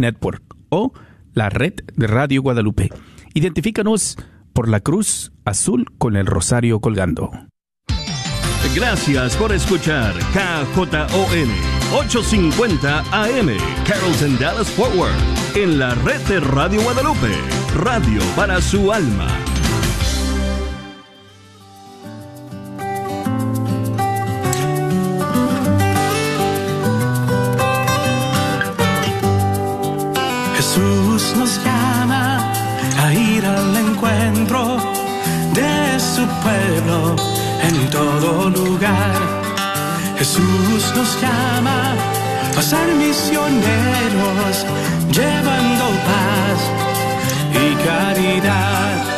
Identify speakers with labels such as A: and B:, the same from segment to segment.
A: Network o la red de Radio Guadalupe. Identifícanos por la cruz azul con el rosario colgando.
B: Gracias por escuchar KJON 850 AM Carrollton Dallas Forward en la red de Radio Guadalupe, radio para su alma.
C: En todo lugar. Jesús nos llama a ser misioneros, llevando paz y caridad.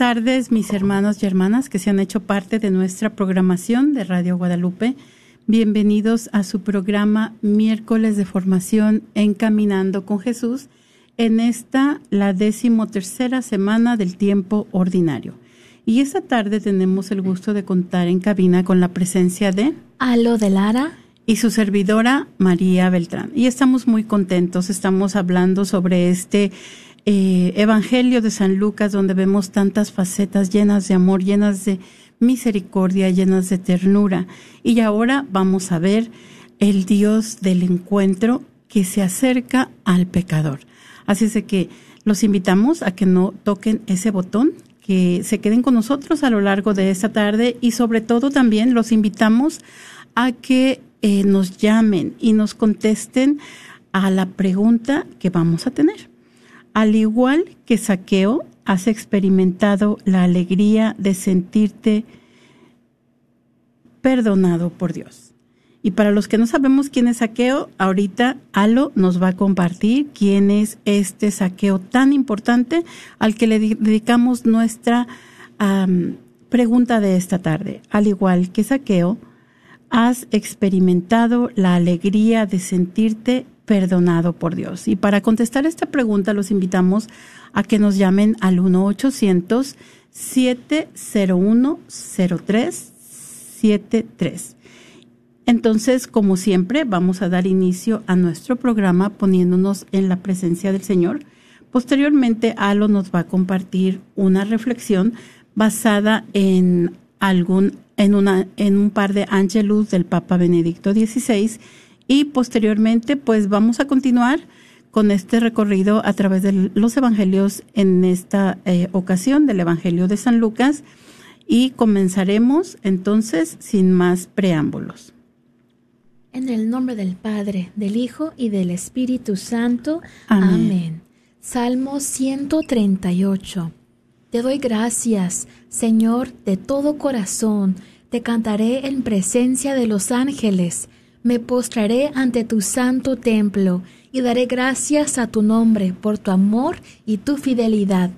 D: Tardes, mis hermanos y hermanas que se han hecho parte de nuestra programación de Radio Guadalupe. Bienvenidos a su programa Miércoles de Formación Encaminando con Jesús en esta, la decimotercera semana del tiempo ordinario. Y esta tarde tenemos el gusto de contar en cabina con la presencia de
E: Alo de Lara
D: y su servidora María Beltrán. Y estamos muy contentos, estamos hablando sobre este eh, Evangelio de San Lucas, donde vemos tantas facetas llenas de amor, llenas de misericordia, llenas de ternura. Y ahora vamos a ver el Dios del encuentro que se acerca al pecador. Así es de que los invitamos a que no toquen ese botón, que se queden con nosotros a lo largo de esta tarde y sobre todo también los invitamos a que eh, nos llamen y nos contesten a la pregunta que vamos a tener. Al igual que Saqueo, has experimentado la alegría de sentirte perdonado por Dios. Y para los que no sabemos quién es Saqueo, ahorita Alo nos va a compartir quién es este saqueo tan importante al que le dedicamos nuestra pregunta de esta tarde. Al igual que Saqueo, has experimentado la alegría de sentirte perdonado por Dios. Y para contestar esta pregunta los invitamos a que nos llamen al 1-800-701-0373. Entonces, como siempre, vamos a dar inicio a nuestro programa poniéndonos en la presencia del Señor. Posteriormente, Alo nos va a compartir una reflexión basada en algún en una en un par de ángelus del Papa Benedicto XVI y posteriormente pues vamos a continuar con este recorrido a través de los evangelios en esta eh, ocasión del Evangelio de San Lucas y comenzaremos entonces sin más preámbulos.
E: En el nombre del Padre, del Hijo y del Espíritu Santo. Amén. Amén. Salmo 138. Te doy gracias, Señor, de todo corazón. Te cantaré en presencia de los ángeles me postraré ante tu santo templo y daré gracias a tu nombre por tu amor y tu fidelidad,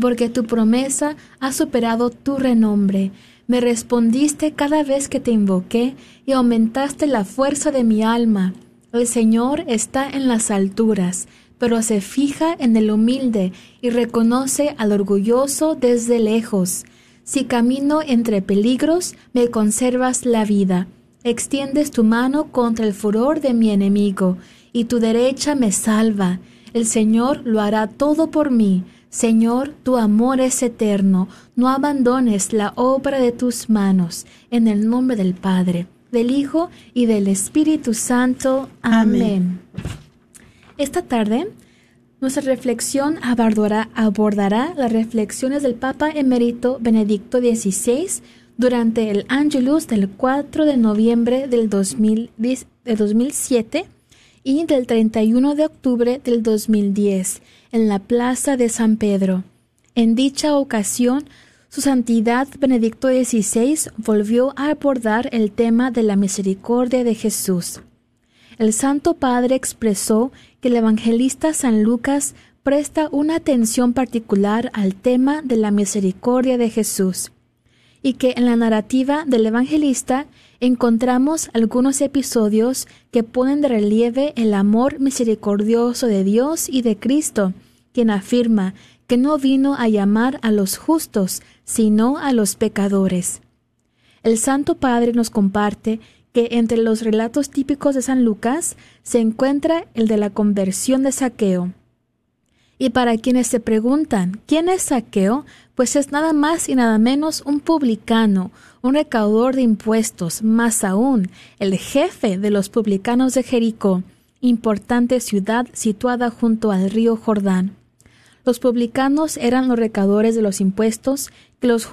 E: porque tu promesa ha superado tu renombre. Me respondiste cada vez que te invoqué y aumentaste la fuerza de mi alma. El Señor está en las alturas, pero se fija en el humilde y reconoce al orgulloso desde lejos. Si camino entre peligros, me conservas la vida Extiendes tu mano contra el furor de mi enemigo, y tu derecha me salva. El Señor lo hará todo por mí. Señor, tu amor es eterno. No abandones la obra de tus manos. En el nombre del Padre, del Hijo y del Espíritu Santo. Amén. Esta tarde, nuestra reflexión abordará, abordará las reflexiones del Papa emérito Benedicto XVI durante el Angelus del 4 de noviembre del 2007 y del 31 de octubre del 2010 en la Plaza de San Pedro. En dicha ocasión, su Santidad Benedicto XVI volvió a abordar el tema de la misericordia de Jesús. El Santo Padre expresó que el evangelista San Lucas presta una atención particular al tema de la misericordia de Jesús y que en la narrativa del evangelista encontramos algunos episodios que ponen de relieve el amor misericordioso de Dios y de Cristo, quien afirma que no vino a llamar a los justos, sino a los pecadores. El Santo Padre nos comparte que entre los relatos típicos de San Lucas se encuentra el de la conversión de Saqueo. Y para quienes se preguntan, ¿quién es Saqueo? Pues es nada más y nada menos un publicano, un recaudador de impuestos, más aún, el jefe de los publicanos de Jericó, importante ciudad situada junto al río Jordán. Los publicanos eran los recaudadores de los impuestos que los,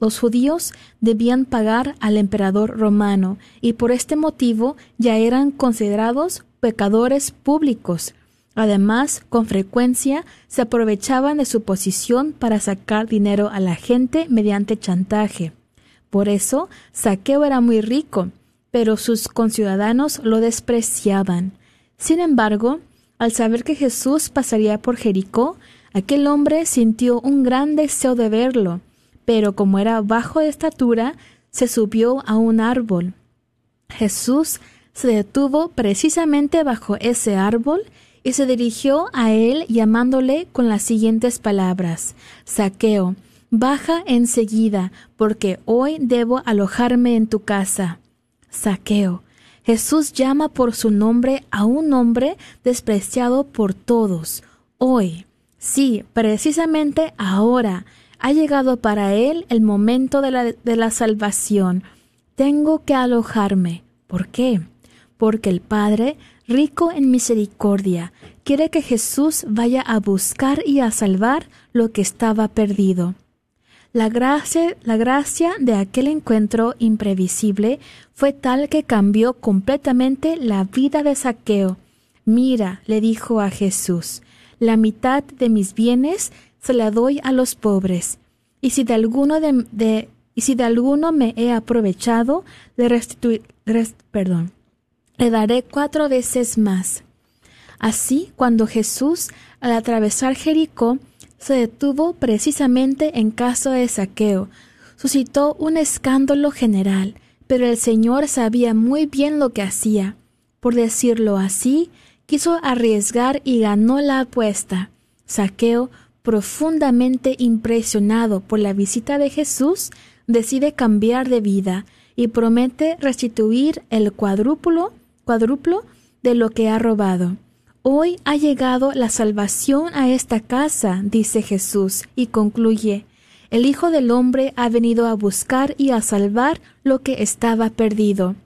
E: los judíos debían pagar al emperador romano y por este motivo ya eran considerados pecadores públicos, Además, con frecuencia se aprovechaban de su posición para sacar dinero a la gente mediante chantaje. Por eso, Saqueo era muy rico, pero sus conciudadanos lo despreciaban. Sin embargo, al saber que Jesús pasaría por Jericó, aquel hombre sintió un gran deseo de verlo, pero como era bajo de estatura, se subió a un árbol. Jesús se detuvo precisamente bajo ese árbol y se dirigió a él llamándole con las siguientes palabras Saqueo, baja enseguida, porque hoy debo alojarme en tu casa. Saqueo. Jesús llama por su nombre a un hombre despreciado por todos. Hoy, sí, precisamente ahora, ha llegado para él el momento de la, de la salvación. Tengo que alojarme. ¿Por qué? Porque el Padre rico en misericordia, quiere que Jesús vaya a buscar y a salvar lo que estaba perdido. La gracia, la gracia de aquel encuentro imprevisible fue tal que cambió completamente la vida de Saqueo. Mira, le dijo a Jesús, la mitad de mis bienes se la doy a los pobres, y si de alguno de, y si de alguno me he aprovechado, le restituiré, perdón, le daré cuatro veces más. Así, cuando Jesús, al atravesar Jericó, se detuvo precisamente en caso de saqueo, suscitó un escándalo general, pero el Señor sabía muy bien lo que hacía. Por decirlo así, quiso arriesgar y ganó la apuesta. Saqueo, profundamente impresionado por la visita de Jesús, decide cambiar de vida y promete restituir el cuadrúpulo, cuadruplo de lo que ha robado. Hoy ha llegado la salvación a esta casa, dice Jesús, y concluye, el Hijo del Hombre ha venido a buscar y a salvar lo que estaba perdido.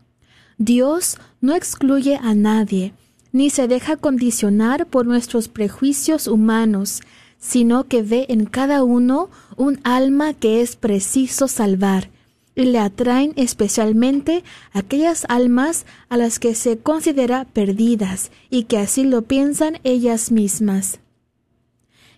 E: Dios no excluye a nadie, ni se deja condicionar por nuestros prejuicios humanos, sino que ve en cada uno un alma que es preciso salvar, y le atraen especialmente aquellas almas a las que se considera perdidas y que así lo piensan ellas mismas.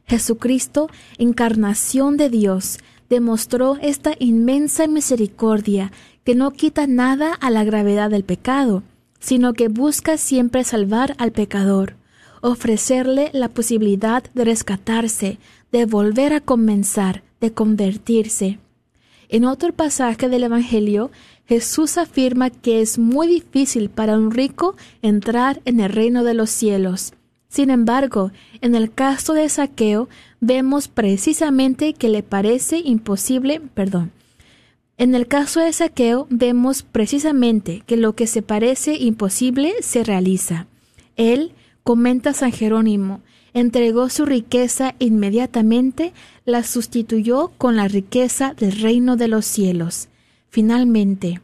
E: Jesucristo, encarnación de Dios, demostró esta inmensa misericordia que no quita nada a la gravedad del pecado, sino que busca siempre salvar al pecador, ofrecerle la posibilidad de rescatarse, de volver a comenzar, de convertirse. En otro pasaje del Evangelio, Jesús afirma que es muy difícil para un rico entrar en el reino de los cielos. Sin embargo, en el caso de Saqueo, vemos precisamente que le parece imposible, perdón, en el caso de Saqueo vemos precisamente que lo que se parece imposible se realiza. Él, comenta San Jerónimo, entregó su riqueza inmediatamente, la sustituyó con la riqueza del reino de los cielos. Finalmente,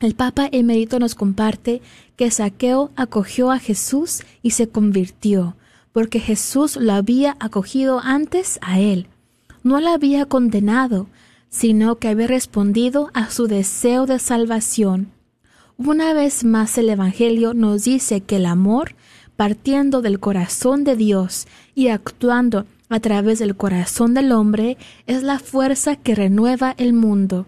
E: el Papa emérito nos comparte que Saqueo acogió a Jesús y se convirtió, porque Jesús lo había acogido antes a él. No la había condenado, sino que había respondido a su deseo de salvación. Una vez más el Evangelio nos dice que el amor partiendo del corazón de Dios y actuando a través del corazón del hombre, es la fuerza que renueva el mundo.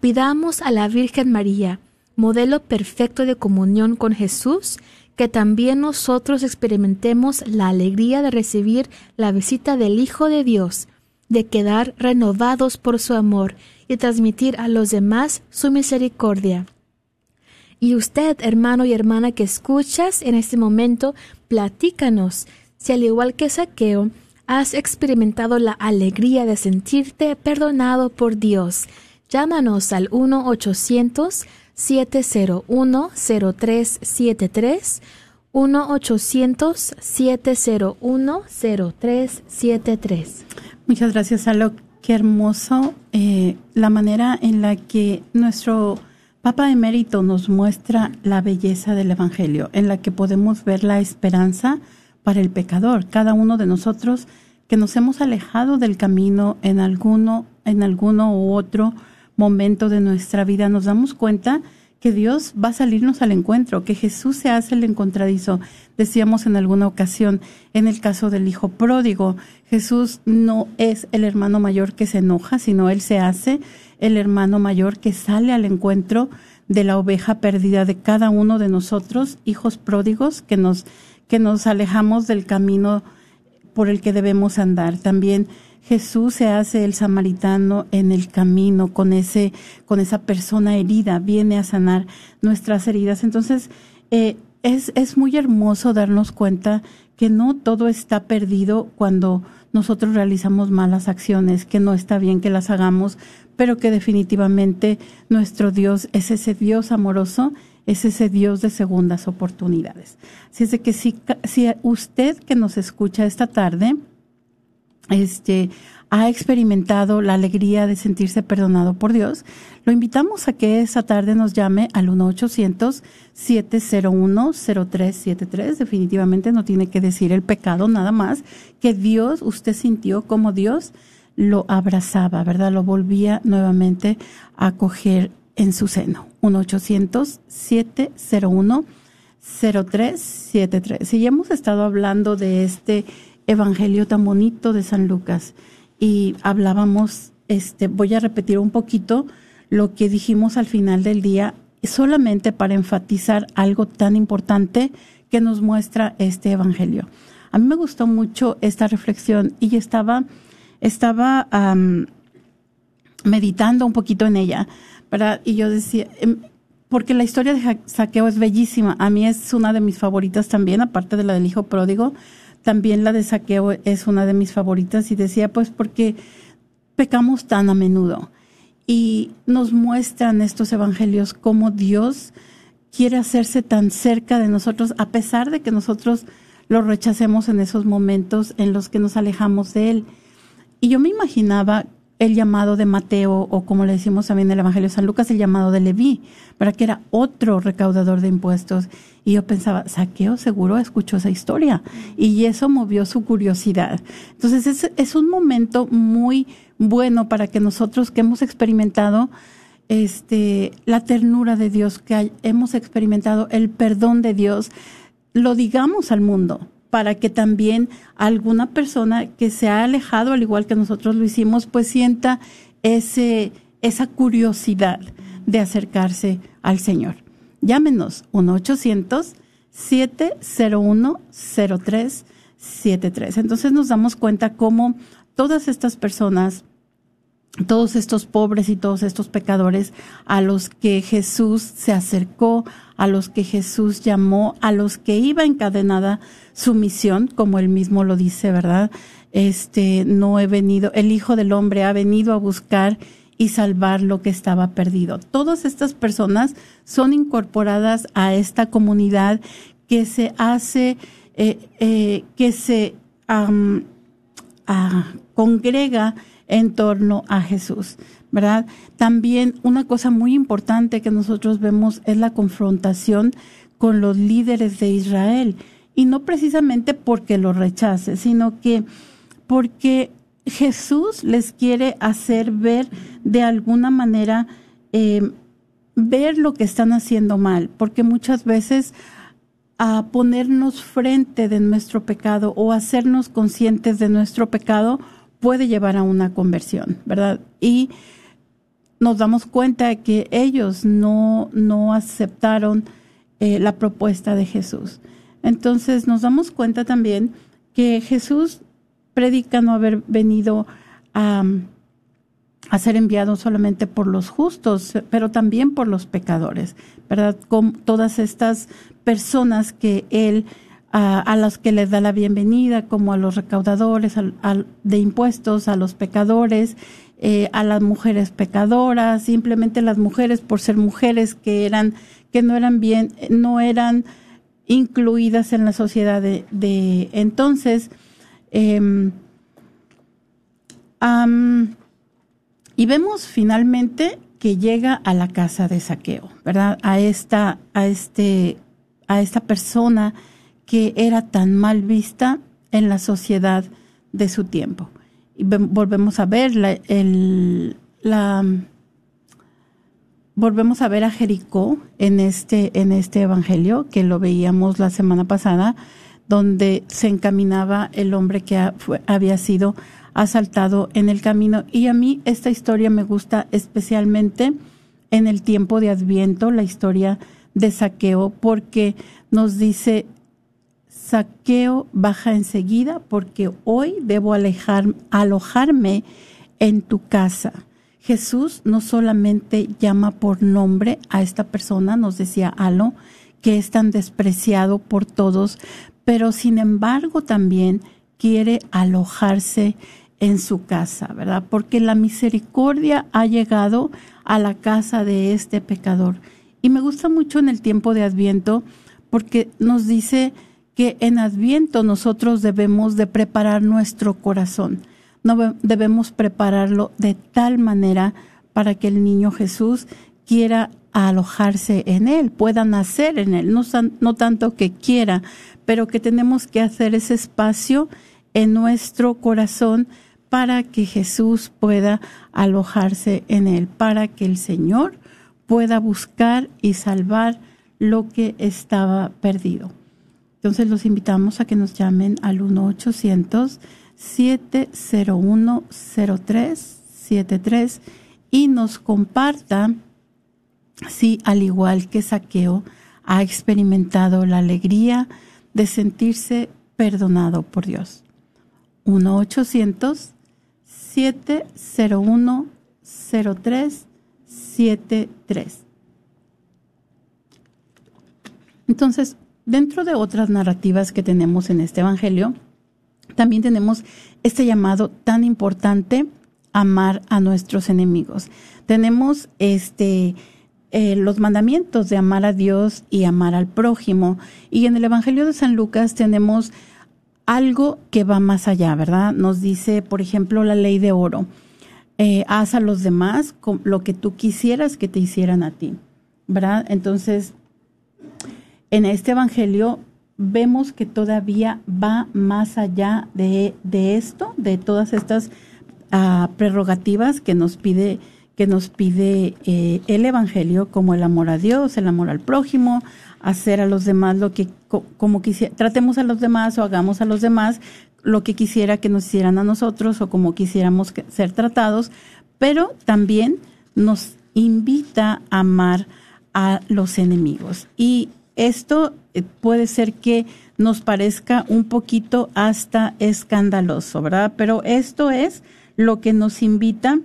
E: Pidamos a la Virgen María, modelo perfecto de comunión con Jesús, que también nosotros experimentemos la alegría de recibir la visita del Hijo de Dios, de quedar renovados por su amor y transmitir a los demás su misericordia. Y usted, hermano y hermana que escuchas en este momento, platícanos si al igual que Saqueo, has experimentado la alegría de sentirte perdonado por Dios. Llámanos al 1-800-701-0373, 1-800-701-0373.
D: Muchas gracias, Alo. Qué hermoso eh, la manera en la que nuestro Papa Emérito nos muestra la belleza del Evangelio, en la que podemos ver la esperanza para el pecador. Cada uno de nosotros que nos hemos alejado del camino en alguno, en alguno u otro momento de nuestra vida, nos damos cuenta que Dios va a salirnos al encuentro, que Jesús se hace el encontradizo. Decíamos en alguna ocasión, en el caso del hijo pródigo, Jesús no es el hermano mayor que se enoja, sino él se hace el hermano mayor que sale al encuentro de la oveja perdida de cada uno de nosotros, hijos pródigos, que nos, que nos alejamos del camino por el que debemos andar. También Jesús se hace el samaritano en el camino con ese, con esa persona herida, viene a sanar nuestras heridas. Entonces, eh, es, es muy hermoso darnos cuenta que no todo está perdido cuando nosotros realizamos malas acciones, que no está bien que las hagamos, pero que definitivamente nuestro Dios es ese Dios amoroso, es ese Dios de segundas oportunidades. Así es de que si, si usted que nos escucha esta tarde, este, ha experimentado la alegría de sentirse perdonado por Dios, lo invitamos a que esa tarde nos llame al 1-800-701-0373. Definitivamente no tiene que decir el pecado nada más, que Dios, usted sintió como Dios lo abrazaba, ¿verdad? Lo volvía nuevamente a acoger en su seno. 1-800-701-0373. Y hemos estado hablando de este evangelio tan bonito de San Lucas y hablábamos, este, voy a repetir un poquito lo que dijimos al final del día, solamente para enfatizar algo tan importante que nos muestra este evangelio. A mí me gustó mucho esta reflexión y estaba, estaba meditando un poquito en ella. Y yo decía, em, porque la historia de saqueo es bellísima. A mí es una de mis favoritas también, aparte de la del hijo pródigo. También la de saqueo es una de mis favoritas y decía pues porque pecamos tan a menudo y nos muestran estos evangelios cómo Dios quiere hacerse tan cerca de nosotros a pesar de que nosotros lo rechacemos en esos momentos en los que nos alejamos de Él. Y yo me imaginaba el llamado de Mateo, o como le decimos también en el Evangelio de San Lucas, el llamado de Leví, para que era otro recaudador de impuestos. Y yo pensaba, Saqueo seguro escuchó esa historia. Y eso movió su curiosidad. Entonces es, es un momento muy bueno para que nosotros que hemos experimentado este, la ternura de Dios, que hemos experimentado el perdón de Dios, lo digamos al mundo para que también alguna persona que se ha alejado, al igual que nosotros lo hicimos, pues sienta ese, esa curiosidad de acercarse al Señor. Llámenos 1-800-701-0373. Entonces nos damos cuenta cómo todas estas personas todos estos pobres y todos estos pecadores a los que Jesús se acercó, a los que Jesús llamó, a los que iba encadenada su misión, como él mismo lo dice, ¿verdad? Este, no he venido, el Hijo del Hombre ha venido a buscar y salvar lo que estaba perdido. Todas estas personas son incorporadas a esta comunidad que se hace, eh, eh, que se congrega en torno a Jesús, ¿verdad? También una cosa muy importante que nosotros vemos es la confrontación con los líderes de Israel. Y no precisamente porque lo rechace, sino que porque Jesús les quiere hacer ver de alguna manera, eh, ver lo que están haciendo mal, porque muchas veces a ponernos frente de nuestro pecado o hacernos conscientes de nuestro pecado puede llevar a una conversión, ¿verdad? Y nos damos cuenta de que ellos no, no aceptaron eh, la propuesta de Jesús. Entonces nos damos cuenta también que Jesús predica no haber venido a, a ser enviado solamente por los justos, pero también por los pecadores, ¿verdad? Con todas estas personas que Él a, a los que les da la bienvenida, como a los recaudadores de impuestos, a los pecadores, eh, a las mujeres pecadoras, simplemente las mujeres por ser mujeres que eran, que no eran bien, no eran incluidas en la sociedad de, entonces. Em, y vemos finalmente que llega a la casa de saqueo, ¿verdad? A esta, a este, a esta persona que era tan mal vista en la sociedad de su tiempo. Y volvemos a ver la, el, la volvemos a ver a Jericó en este en este evangelio que lo veíamos la semana pasada donde se encaminaba el hombre que había sido asaltado en el camino y a mí esta historia me gusta especialmente en el tiempo de Adviento la historia de Saqueo porque nos dice saqueo baja enseguida porque hoy debo alojarme en tu casa. Jesús no solamente llama por nombre a esta persona, nos decía Alo, que es tan despreciado por todos, pero sin embargo también quiere alojarse en su casa, ¿verdad? Porque la misericordia ha llegado a la casa de este pecador. Y me gusta mucho en el tiempo de Adviento porque nos dice, que en Adviento nosotros debemos de preparar nuestro corazón. No debemos prepararlo de tal manera para que el niño Jesús quiera alojarse en él, pueda nacer en él, no, no tanto que quiera, pero que tenemos que hacer ese espacio en nuestro corazón para que Jesús pueda alojarse en él, para que el Señor pueda buscar y salvar lo que estaba perdido. Entonces los invitamos a que nos llamen al 1-800-701-0373 y nos comparta si al igual que Saqueo ha experimentado la alegría de sentirse perdonado por Dios. 1-800-701-0373. Entonces, dentro de otras narrativas que tenemos en este Evangelio, también tenemos este llamado tan importante, amar a nuestros enemigos. Tenemos este eh, los mandamientos de amar a Dios y amar al prójimo. Y en el Evangelio de San Lucas tenemos algo que va más allá, ¿verdad? Nos dice, por ejemplo, la ley de oro. Eh, haz a los demás lo que tú quisieras que te hicieran a ti, ¿verdad? Entonces, en este Evangelio vemos que todavía va más allá de, esto, de todas estas ah, prerrogativas que nos pide que nos pide eh, el Evangelio, como el amor a Dios, el amor al prójimo, hacer a los demás lo que, como quisiera, tratemos a los demás o hagamos a los demás lo que quisiera que nos hicieran a nosotros o como quisiéramos ser tratados, pero también nos invita a amar a los enemigos. Y esto eh, puede ser que nos parezca un poquito hasta escandaloso, ¿verdad? Pero esto es lo que nos invita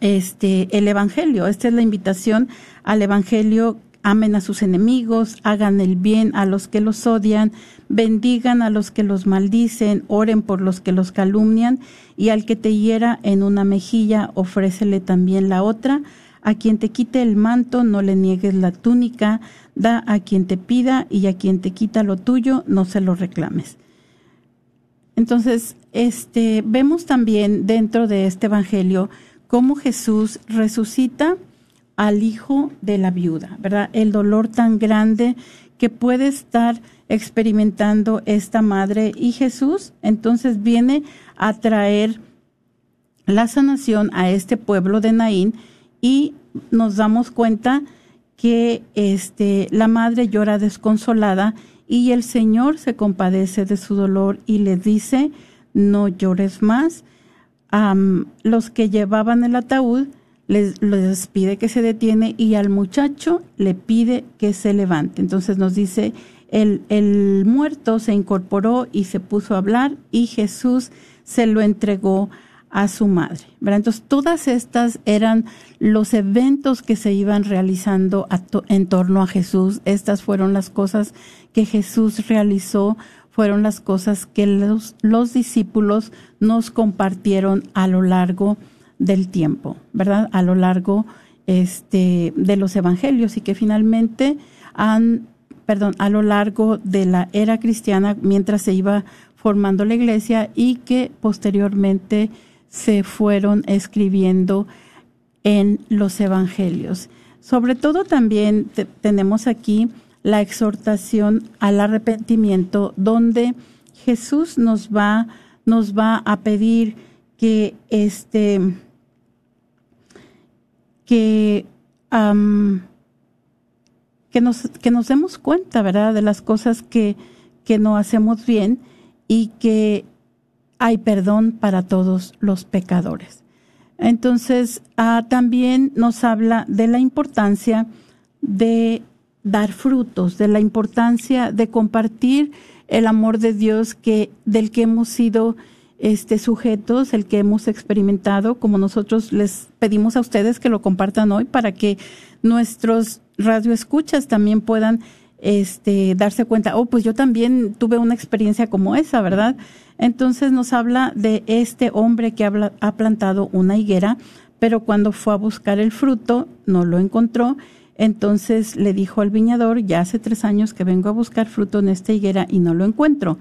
D: este el evangelio. Esta es la invitación al evangelio. Amen a sus enemigos, hagan el bien a los que los odian, bendigan a los que los maldicen, oren por los que los calumnian, y al que te hiera en una mejilla, ofrécele también la otra. A quien te quite el manto, no le niegues la túnica, da a quien te pida, y a quien te quita lo tuyo, no se lo reclames. Entonces, este, vemos también dentro de este evangelio cómo Jesús resucita al hijo de la viuda, ¿verdad? El dolor tan grande que puede estar experimentando esta madre y Jesús entonces viene a traer la sanación a este pueblo de Naín y nos damos cuenta que este la madre llora desconsolada y el Señor se compadece de su dolor y le dice, no llores más los que llevaban el ataúd les, les, pide que se detiene y al muchacho le pide que se levante. Entonces nos dice, el, el muerto se incorporó y se puso a hablar y Jesús se lo entregó a su madre. Entonces, todas estas eran los eventos que se iban realizando en torno a Jesús. Estas fueron las cosas que Jesús realizó fueron las cosas que los, los discípulos nos compartieron a lo largo del tiempo, ¿verdad? A lo largo este, de los evangelios y que finalmente han, perdón, a lo largo de la era cristiana mientras se iba formando la iglesia y que posteriormente se fueron escribiendo en los evangelios. Sobre todo también tenemos aquí la exhortación al arrepentimiento, donde Jesús nos va, nos va a pedir que este que que nos que nos demos cuenta, ¿verdad?, de las cosas que que no hacemos bien y que hay perdón para todos los pecadores. Entonces, ah, también nos habla de la importancia de dar frutos, de la importancia de compartir el amor de Dios que del que hemos sido este sujetos, el que hemos experimentado, como nosotros les pedimos a ustedes que lo compartan hoy para que nuestros radioescuchas también puedan este darse cuenta, oh, pues yo también tuve una experiencia como esa, ¿verdad? Entonces nos habla de este hombre que ha plantado una higuera, pero cuando fue a buscar el fruto no lo encontró entonces le dijo al viñador, ya hace tres años que vengo a buscar fruto en esta higuera y no lo encuentro.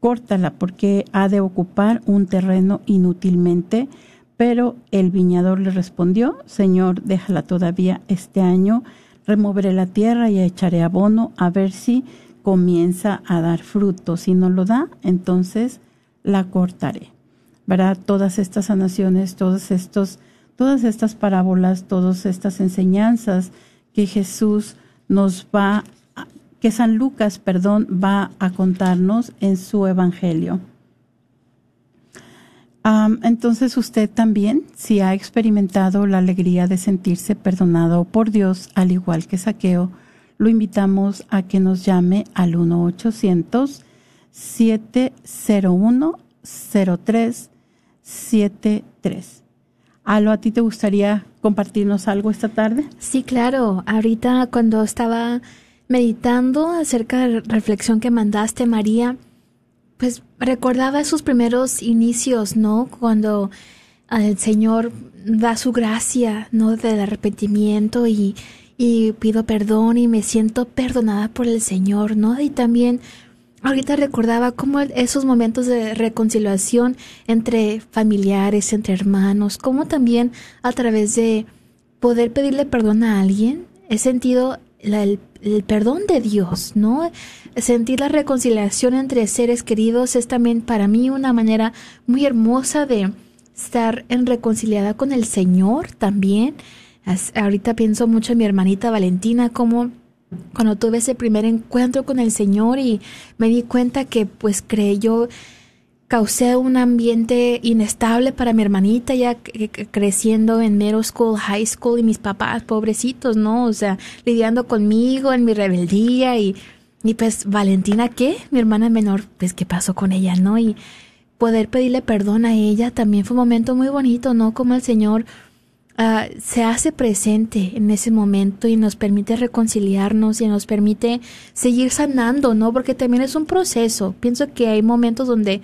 D: Córtala porque ha de ocupar un terreno inútilmente. Pero el viñador le respondió, Señor, déjala todavía este año, removeré la tierra y echaré abono a ver si comienza a dar fruto. Si no lo da, entonces la cortaré. ¿Verdad? Todas estas sanaciones, todos estos, todas estas parábolas, todas estas enseñanzas, que Jesús nos va, que San Lucas, perdón, va a contarnos en su Evangelio. Entonces usted también, si ha experimentado la alegría de sentirse perdonado por Dios, al igual que Saqueo, lo invitamos a que nos llame al 1-800-701-0373. Alo, ¿a ti te gustaría compartirnos algo esta tarde?
E: Sí, claro. Ahorita cuando estaba meditando acerca de la reflexión que mandaste, María, pues recordaba esos primeros inicios, ¿no? Cuando el Señor da su gracia, ¿no? Del arrepentimiento y, pido perdón y me siento perdonada por el Señor, ¿no? Y también ahorita recordaba cómo esos momentos de reconciliación entre familiares, entre hermanos, cómo también a través de poder pedirle perdón a alguien, he sentido el, el, perdón de Dios, ¿no? Sentir la reconciliación entre seres queridos es también para mí una manera muy hermosa de estar en reconciliada con el Señor también. ahorita pienso mucho en mi hermanita Valentina, como cuando tuve ese primer encuentro con el Señor y me di cuenta que pues creyó causé un ambiente inestable para mi hermanita ya creciendo en middle school, high school y mis papás pobrecitos, ¿no? O sea, lidiando conmigo en mi rebeldía y, y pues Valentina, ¿qué? Mi hermana menor, pues qué pasó con ella, ¿no? Y poder pedirle perdón a ella también fue un momento muy bonito, ¿no? Como el Señor uh, se hace presente en ese momento y nos permite reconciliarnos y nos permite seguir sanando, ¿no? Porque también es un proceso. Pienso que hay momentos donde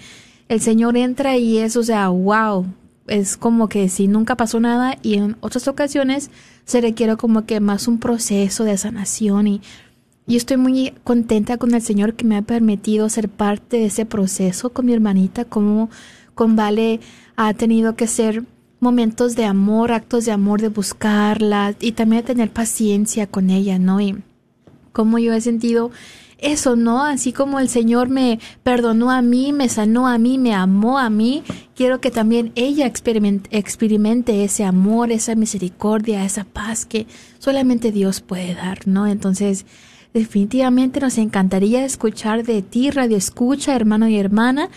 E: el Señor entra y es, o sea, wow, es como que si nunca pasó nada y en otras ocasiones se requiere como que más un proceso de sanación y yo estoy muy contenta con el Señor que me ha permitido ser parte de ese proceso con mi hermanita, como con Vale ha tenido que ser momentos de amor, actos de amor, de buscarla y también de tener paciencia con ella, ¿no? Y como yo he sentido eso, ¿no? Así como el Señor me perdonó a mí, me sanó a mí, me amó a mí, quiero que también ella experimente, ese amor, esa misericordia, esa paz que solamente Dios puede dar, ¿no? Entonces, definitivamente nos encantaría escuchar de ti, Radio Escucha, hermano y hermana,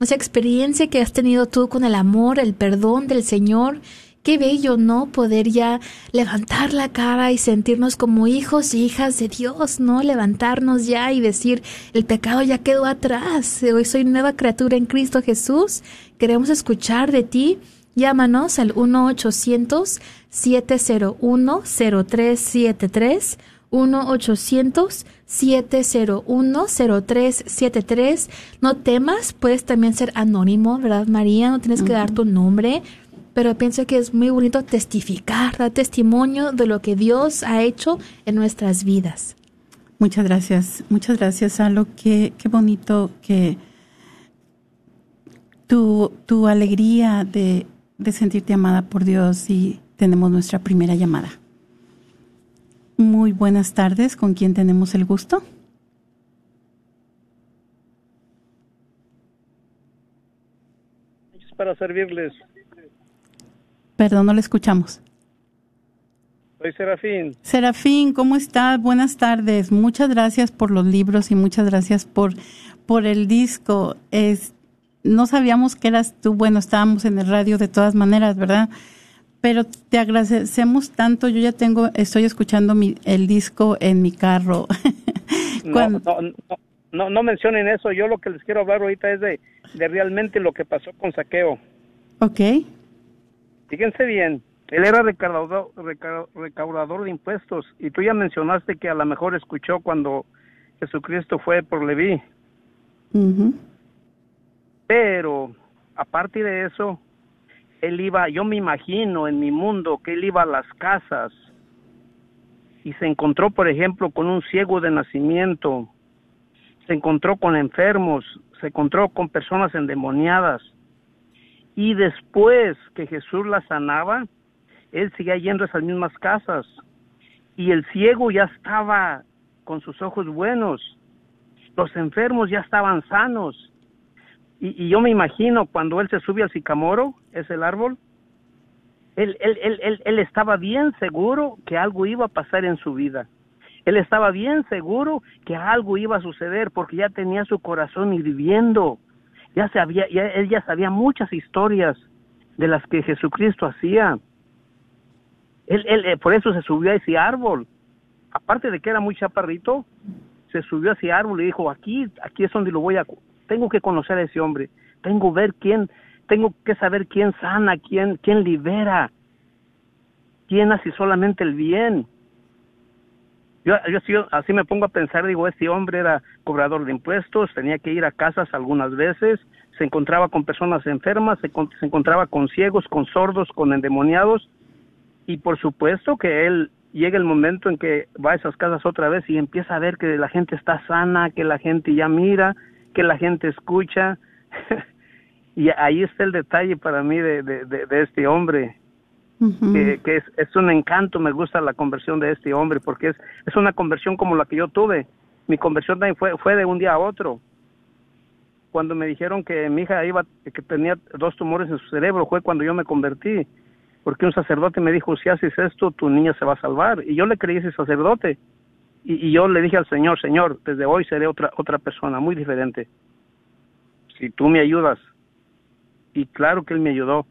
E: esa experiencia que has tenido tú con el amor, el perdón del Señor Qué bello, ¿no? Poder ya levantar la cara y sentirnos como hijos e hijas de Dios, ¿no? Levantarnos ya y decir, el pecado ya quedó atrás, hoy soy nueva criatura en Cristo Jesús. Queremos escuchar de ti. Llámanos al 1-800-701-0373. 1-800-701-0373. No temas, puedes también ser anónimo, ¿verdad, María? No tienes que dar tu nombre pero pienso que es muy bonito testificar, dar testimonio de lo que Dios ha hecho en nuestras vidas.
D: Muchas gracias, muchas gracias, Alo. Qué, qué bonito que tu, tu alegría de, de sentirte amada por Dios y tenemos nuestra primera llamada. Muy buenas tardes, ¿con quién tenemos el gusto?
F: Para servirles.
D: Perdón, no le escuchamos.
F: Soy Serafín.
D: Serafín, ¿cómo estás? Buenas tardes. Muchas gracias por los libros y muchas gracias por, por el disco. Es, no sabíamos que eras tú. Bueno, estábamos en el radio de todas maneras, ¿verdad? Pero te agradecemos tanto. Yo ya tengo, estoy escuchando mi, el disco en mi carro.
F: no, no, no, no, mencionen eso. Yo lo que les quiero hablar ahorita es de, de realmente lo que pasó con Saqueo.
D: Ok.
F: Fíjense bien, él era recaudador, recaudador de impuestos y tú ya mencionaste que a lo mejor escuchó cuando Jesucristo fue por Leví. Pero, aparte de eso, él iba, yo me imagino en mi mundo que él iba a las casas y se encontró, por ejemplo, con un ciego de nacimiento, se encontró con enfermos, se encontró con personas endemoniadas y después que Jesús la sanaba, él seguía yendo a esas mismas casas. Y el ciego ya estaba con sus ojos buenos. Los enfermos ya estaban sanos. Y, yo me imagino cuando él se sube al sicamoro, es el árbol, él, él, él, él, estaba bien seguro que algo iba a pasar en su vida. Él estaba bien seguro que algo iba a suceder porque ya tenía su corazón hirviendo ya sabía, él ya sabía muchas historias de las que Jesucristo hacía. Él, él, eh, por eso se subió a ese árbol. Aparte de que era muy chaparrito, se subió a ese árbol y dijo, aquí, aquí es donde lo voy a, tengo que conocer a ese hombre, tengo ver quién, tengo que saber quién sana, quién, quién libera, quién hace solamente el bien. Yo, yo, así me pongo a pensar, digo, este hombre era cobrador de impuestos, tenía que ir a casas algunas veces, se encontraba con personas enfermas, se, encontraba con ciegos, con sordos, con endemoniados, y por supuesto que él llega el momento en que va a esas casas otra vez y empieza a ver que la gente está sana, que la gente ya mira, que la gente escucha. y ahí está el detalle para mí de, de, este hombre, que, que es, es, un encanto, me gusta la conversión de este hombre, porque es, es una conversión como la que yo tuve. Mi conversión también fue, fue de un día a otro. Cuando me dijeron que mi hija iba, que tenía dos tumores en su cerebro, fue cuando yo me convertí porque un sacerdote me dijo, si haces esto, tu niña se va a salvar. Y yo le creí a ese sacerdote. Y, yo le dije al Señor, Señor, desde hoy seré otra, otra persona muy diferente. Si tú me ayudas. Y claro que Él me ayudó.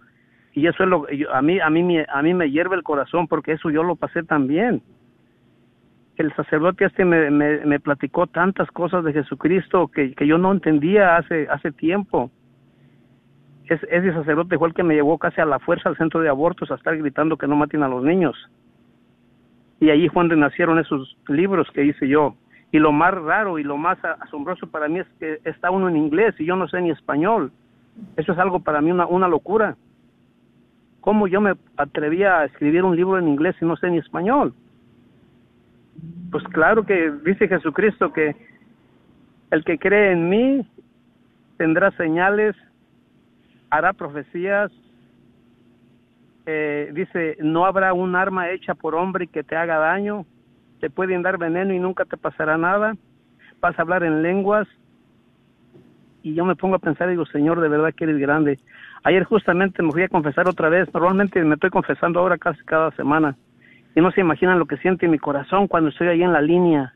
F: Y eso es lo a mí a mí a mí me hierve el corazón porque eso yo lo pasé también. El sacerdote este me, me, platicó tantas cosas de Jesucristo que, que yo no entendía hace hace tiempo ese sacerdote fue el que me llevó casi a la fuerza al centro de abortos a estar gritando que no maten a los niños. Y allí fue donde nacieron esos libros que hice yo. Y lo más raro y lo más asombroso para mí es que está uno en inglés y yo no sé ni español. Eso es algo para mí una, una locura. ¿Cómo yo me atrevía a escribir un libro en inglés y no sé ni español? Pues claro que dice Jesucristo que el que cree en mí tendrá señales hará profecías, eh, dice, no habrá un arma hecha por hombre que te haga daño, te pueden dar veneno y nunca te pasará nada, vas a hablar en lenguas. Y yo me pongo a pensar, digo, Señor, de verdad que eres grande. Ayer justamente me fui a confesar otra vez, normalmente me estoy confesando ahora casi cada semana. Y no se imaginan lo que siente mi corazón cuando estoy ahí en la línea.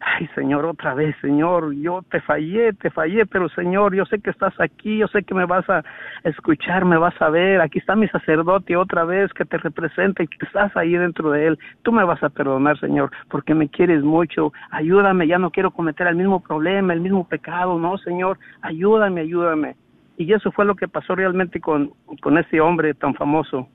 F: Ay Señor, otra vez, Señor, yo te fallé, te fallé, pero Señor, yo sé que estás aquí, yo sé que me vas a escuchar, me vas a ver, aquí está mi sacerdote otra vez que te representa y que estás ahí dentro de él, tú me vas a perdonar, Señor, porque me quieres mucho, ayúdame, ya no quiero cometer el mismo problema, el mismo pecado, no, Señor, ayúdame, ayúdame. Y eso fue lo que pasó realmente con, con ese hombre tan famoso.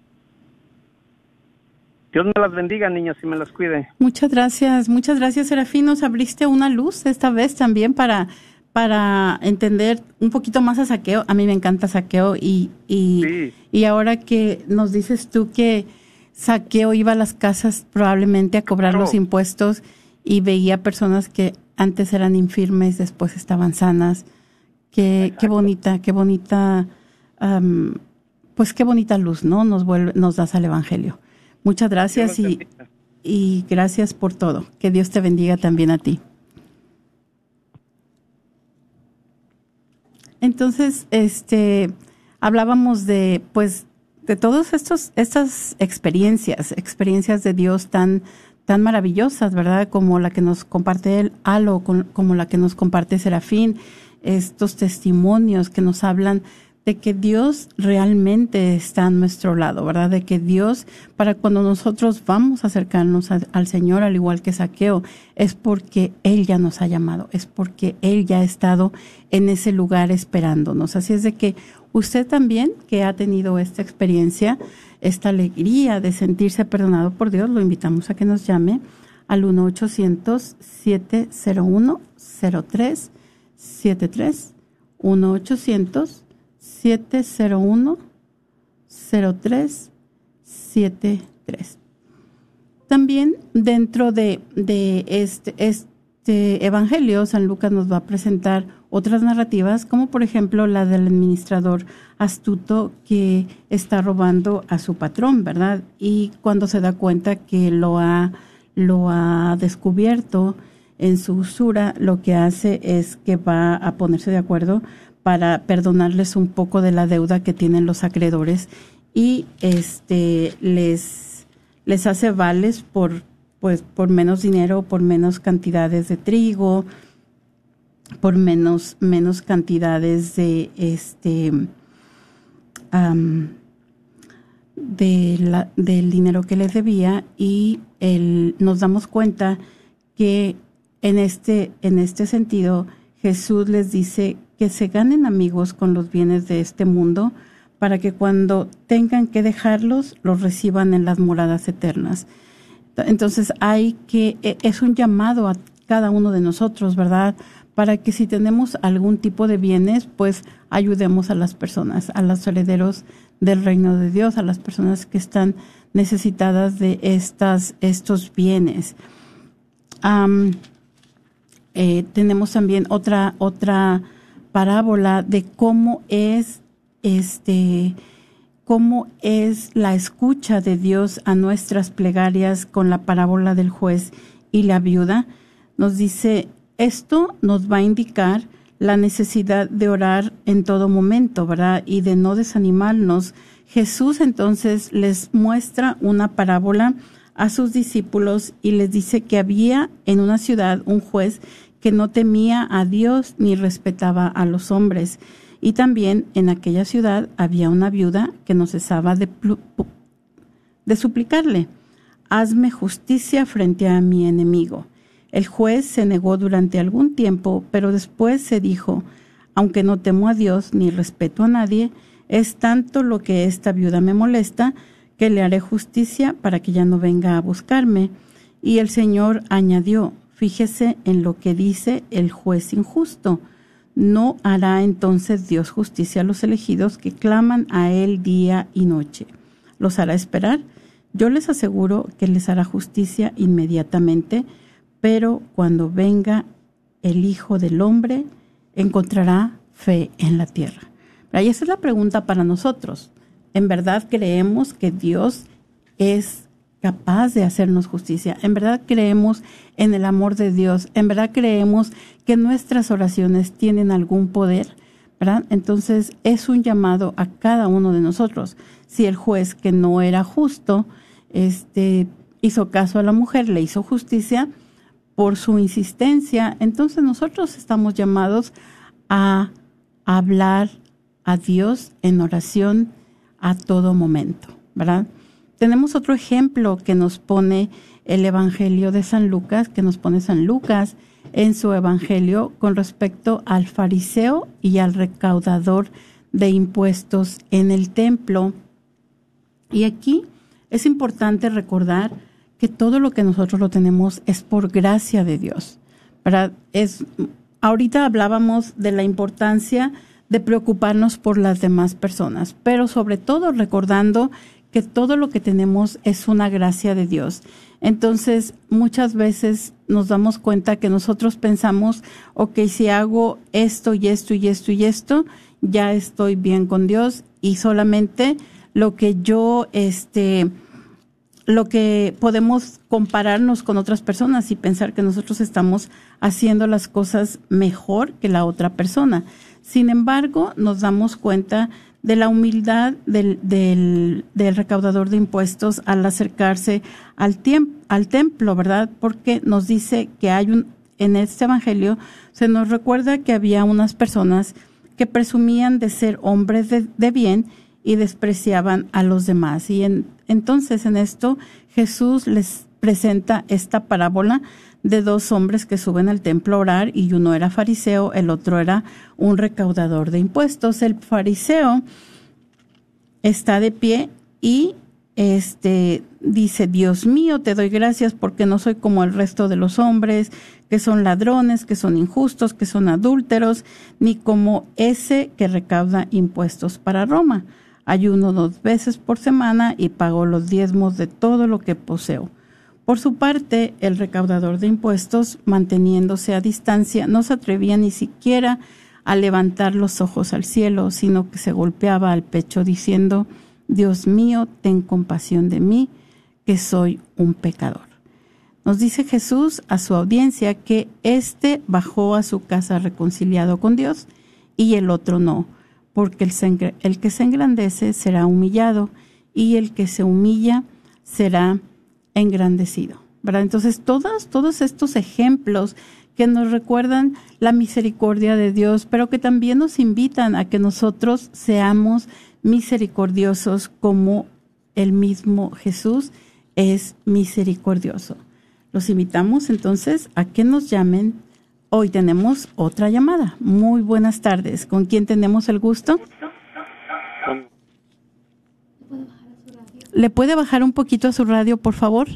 F: Dios me las bendiga, niñas, y me las cuide.
D: Muchas gracias, muchas gracias, Serafín. Nos abriste una luz esta vez también para, para entender un poquito más a saqueo. A mí me encanta saqueo y, y, y ahora que nos dices tú que saqueo iba a las casas probablemente a cobrar los impuestos y veía personas que antes eran infirmes, después estaban sanas. Qué, qué bonita, qué bonita, pues qué bonita luz, ¿no? Nos vuelve, nos das al Evangelio. Muchas gracias y, y gracias por todo. Que Dios te bendiga también a ti. Entonces, este, hablábamos de, pues, de todas estos, estas experiencias, experiencias de Dios tan, tan maravillosas, ¿verdad? Como la que nos comparte el Halo, como la que nos comparte Serafín, estos testimonios que nos hablan de que Dios realmente está a nuestro lado, ¿verdad? De que Dios, para cuando nosotros vamos a acercarnos al Señor, al igual que Saqueo, es porque Él ya nos ha llamado, es porque Él ya ha estado en ese lugar esperándonos. Así es de que usted también, que ha tenido esta experiencia, esta alegría de sentirse perdonado por Dios, lo invitamos a que nos llame al 1-800-701-0373, 1-800 701-0373. También dentro de, este, este Evangelio, San Lucas nos va a presentar otras narrativas, como por ejemplo la del administrador astuto que está robando a su patrón, ¿verdad? Y cuando se da cuenta que lo ha, lo ha descubierto en su usura, lo que hace es que va a ponerse de acuerdo para perdonarles un poco de la deuda que tienen los acreedores y este les les hace vales por pues por menos dinero, por menos cantidades de trigo, por menos menos cantidades de este del dinero que les debía y nos damos cuenta que en este en este sentido Jesús les dice que se ganen amigos con los bienes de este mundo para que cuando tengan que dejarlos los reciban en las moradas eternas. Entonces hay que, e, es un llamado a cada uno de nosotros, ¿verdad? Para que si tenemos algún tipo de bienes, pues ayudemos a las personas, a los herederos del reino de Dios, a las personas que están necesitadas de estas, estos bienes. Eh, tenemos también otra, otra parábola de cómo es este cómo es la escucha de Dios a nuestras plegarias con la parábola del juez y la viuda. Nos dice, esto nos va a indicar la necesidad de orar en todo momento, ¿verdad? Y de no desanimarnos. Jesús entonces les muestra una parábola a sus discípulos y les dice que había en una ciudad un juez que no temía a Dios ni respetaba a los hombres. Y también en aquella ciudad había una viuda que no cesaba de, de suplicarle, hazme justicia frente a mi enemigo. El juez se negó durante algún tiempo, pero después se dijo, aunque no temo a Dios ni respeto a nadie, es tanto lo que esta viuda me molesta, que le haré justicia para que ya no venga a buscarme. Y el Señor añadió, Fíjese en lo que dice el juez injusto. No hará entonces Dios justicia a los elegidos que claman a Él día y noche. ¿Los hará esperar? Yo les aseguro que les hará justicia inmediatamente, pero cuando venga el Hijo del Hombre, encontrará fe en la tierra. Y esa es la pregunta para nosotros. ¿En verdad creemos que Dios es capaz de hacernos justicia. En verdad creemos en el amor de Dios. En verdad creemos que nuestras oraciones tienen algún poder. ¿verdad? Entonces es un llamado a cada uno de nosotros. Si el juez que no era justo, este, hizo caso a la mujer, le hizo justicia por su insistencia, entonces nosotros estamos llamados a hablar a Dios en oración a todo momento, ¿verdad? Tenemos otro ejemplo que nos pone el Evangelio de San Lucas, que nos pone San Lucas en su Evangelio con respecto al fariseo y al recaudador de impuestos en el templo. Y aquí es importante recordar que todo lo que nosotros lo tenemos es por gracia de Dios. Ahorita hablábamos de la importancia de preocuparnos por las demás personas, pero sobre todo recordando que todo lo que tenemos es una gracia de Dios. Entonces, muchas veces nos damos cuenta que nosotros pensamos, ok, si hago esto y esto y esto y esto, ya estoy bien con Dios y solamente lo que yo, este, lo que podemos compararnos con otras personas y pensar que nosotros estamos haciendo las cosas mejor que la otra persona. Sin embargo, nos damos cuenta de la humildad del, del, del, recaudador de impuestos al acercarse al, al templo, ¿verdad? Porque nos dice que hay un, en este evangelio se nos recuerda que había unas personas que presumían de ser hombres de, de bien y despreciaban a los demás. Y en, entonces en esto Jesús les presenta esta parábola de dos hombres que suben al templo a orar y uno era fariseo, el otro era un recaudador de impuestos. El fariseo está de pie y este dice, Dios mío, te doy gracias porque no soy como el resto de los hombres, que son ladrones, que son injustos, que son adúlteros, ni como ese que recauda impuestos para Roma. Ayuno dos veces por semana y pago los diezmos de todo lo que poseo. Por su parte, el recaudador de impuestos, manteniéndose a distancia, no se atrevía ni siquiera a levantar los ojos al cielo, sino que se golpeaba al pecho diciendo, Dios mío, ten compasión de mí, que soy un pecador. Nos dice Jesús a su audiencia que éste bajó a su casa reconciliado con Dios y el otro no, porque el, el que se engrandece será humillado y el que se humilla será engrandecido. ¿verdad? Entonces, todos, todos estos ejemplos que nos recuerdan la misericordia de Dios, pero que también nos invitan a que nosotros seamos misericordiosos como el mismo Jesús es misericordioso. Los invitamos entonces a que nos llamen. Hoy tenemos otra llamada. Muy buenas tardes. ¿Con quién tenemos el gusto? ¿Le puede bajar un poquito a su radio, por favor?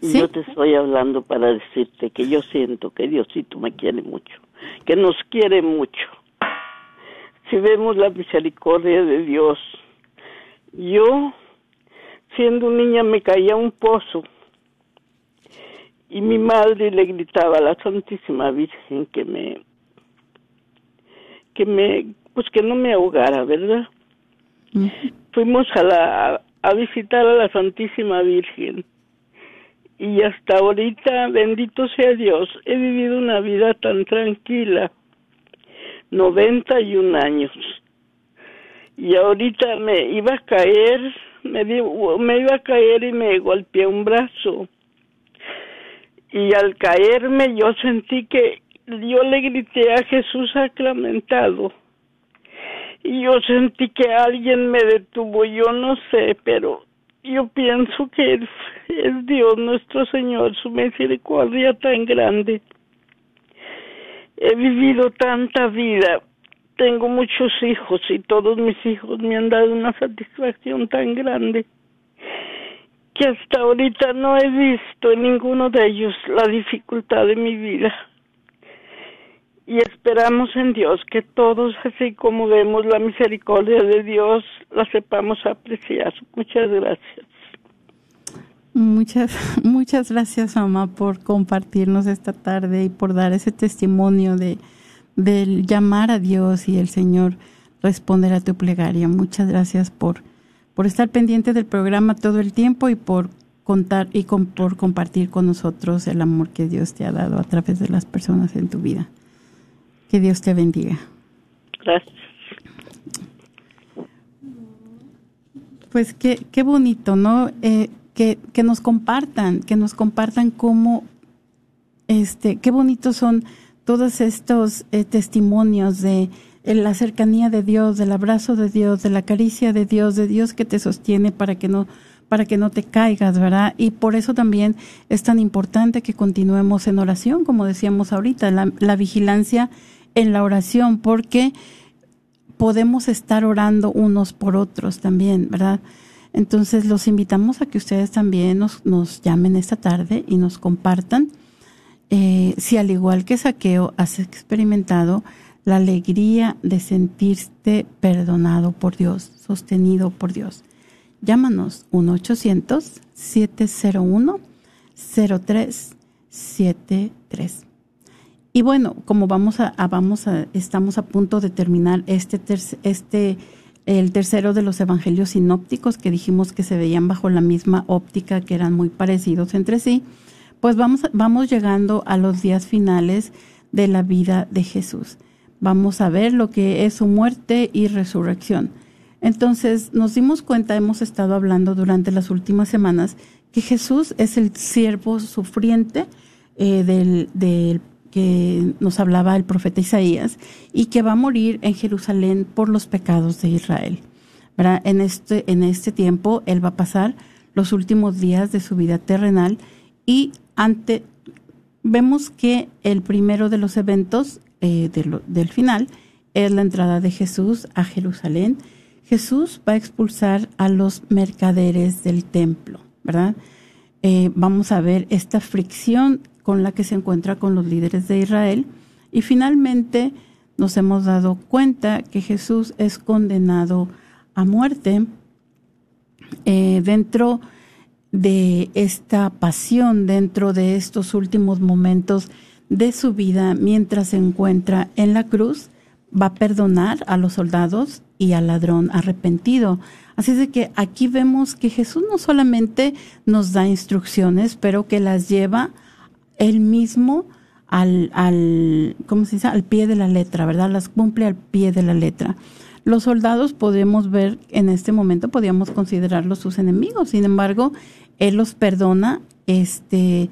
G: Yo te estoy hablando para decirte que yo siento que Diosito me quiere mucho, que nos quiere mucho. Si vemos la misericordia de Dios, yo siendo niña me caía un pozo y mi madre le gritaba a la Santísima Virgen que me, que me, pues que no me ahogara, ¿verdad? Fuimos a la, a visitar a la Santísima Virgen y hasta ahorita, bendito sea Dios, he vivido una vida tan tranquila, 91 años. Y ahorita me iba a caer, me, me iba a caer y me golpeé un brazo. Y al caerme yo sentí que yo le grité a Jesús sacramentado. Y yo sentí que alguien me detuvo, yo no sé, pero yo pienso que es, Dios nuestro Señor, su misericordia tan grande. He vivido tanta vida, tengo muchos hijos y todos mis hijos me han dado una satisfacción tan grande que hasta ahorita no he visto en ninguno de ellos la dificultad de mi vida y esperamos en Dios que todos, así como vemos la misericordia de Dios, la sepamos apreciar. Muchas gracias.
D: Muchas, muchas gracias, mamá, por compartirnos esta tarde y por dar ese testimonio de del llamar a Dios y el Señor responder a tu plegaria. Muchas gracias por, por estar pendiente del programa todo el tiempo y por contar y por compartir con nosotros el amor que Dios te ha dado a través de las personas en tu vida. Que Dios te bendiga.
G: Gracias.
D: Pues qué, qué bonito, ¿no? Eh, que, que nos compartan, que nos compartan cómo, este, qué bonitos son todos estos eh, testimonios de eh, la cercanía de Dios, del abrazo de Dios, de la caricia de Dios, de Dios que te sostiene para que no para que no te caigas, ¿verdad? Y por eso también es tan importante que continuemos en oración, como decíamos ahorita, la, la vigilancia en la oración, porque podemos estar orando unos por otros también, ¿verdad? Entonces los invitamos a que ustedes también nos, nos llamen esta tarde y nos compartan eh, si al igual que Saqueo has experimentado la alegría de sentirte perdonado por Dios, sostenido por Dios. Llámanos 1-800-701-0373. Y bueno, como vamos a, vamos a, estamos a punto de terminar este, este, el tercero de los evangelios sinópticos que dijimos que se veían bajo la misma óptica, que eran muy parecidos entre sí, pues vamos, vamos llegando a los días finales de la vida de Jesús. Vamos a ver lo que es su muerte y resurrección. Entonces nos dimos cuenta, hemos estado hablando durante las últimas semanas, que Jesús es el siervo sufriente eh, del, que nos hablaba el profeta Isaías y que va a morir en Jerusalén por los pecados de Israel. En, este, en este tiempo él va a pasar los últimos días de su vida terrenal y ante vemos que el primero de los eventos eh, del final es la entrada de Jesús a Jerusalén. Jesús va a expulsar a los mercaderes del templo, ¿verdad? Eh, vamos a ver esta fricción con la que se encuentra con los líderes de Israel. Y finalmente nos hemos dado cuenta que Jesús es condenado a muerte eh, dentro de esta pasión, dentro de estos últimos momentos de su vida mientras se encuentra en la cruz, va a perdonar a los soldados y al ladrón arrepentido. Así es de que aquí vemos que Jesús no solamente nos da instrucciones, pero que las lleva él mismo al, al, ¿cómo se dice? Al pie de la letra, ¿verdad? Las cumple al pie de la letra. Los soldados podemos ver en este momento, podríamos considerarlos sus enemigos. Sin embargo, él los perdona este,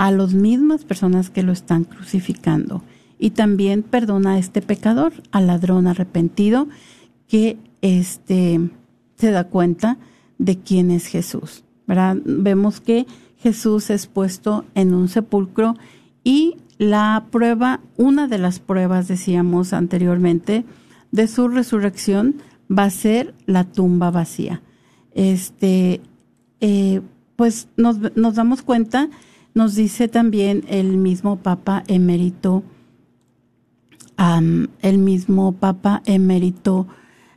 D: a las mismas personas que lo están crucificando. Y también perdona a este pecador, al ladrón arrepentido, que este, se da cuenta de quién es Jesús. Vemos que Jesús es puesto en un sepulcro y la prueba, una de las pruebas, decíamos anteriormente, de su resurrección va a ser la tumba vacía. Este, eh, pues nos damos cuenta, nos dice también el mismo Papa emérito, el mismo Papa emérito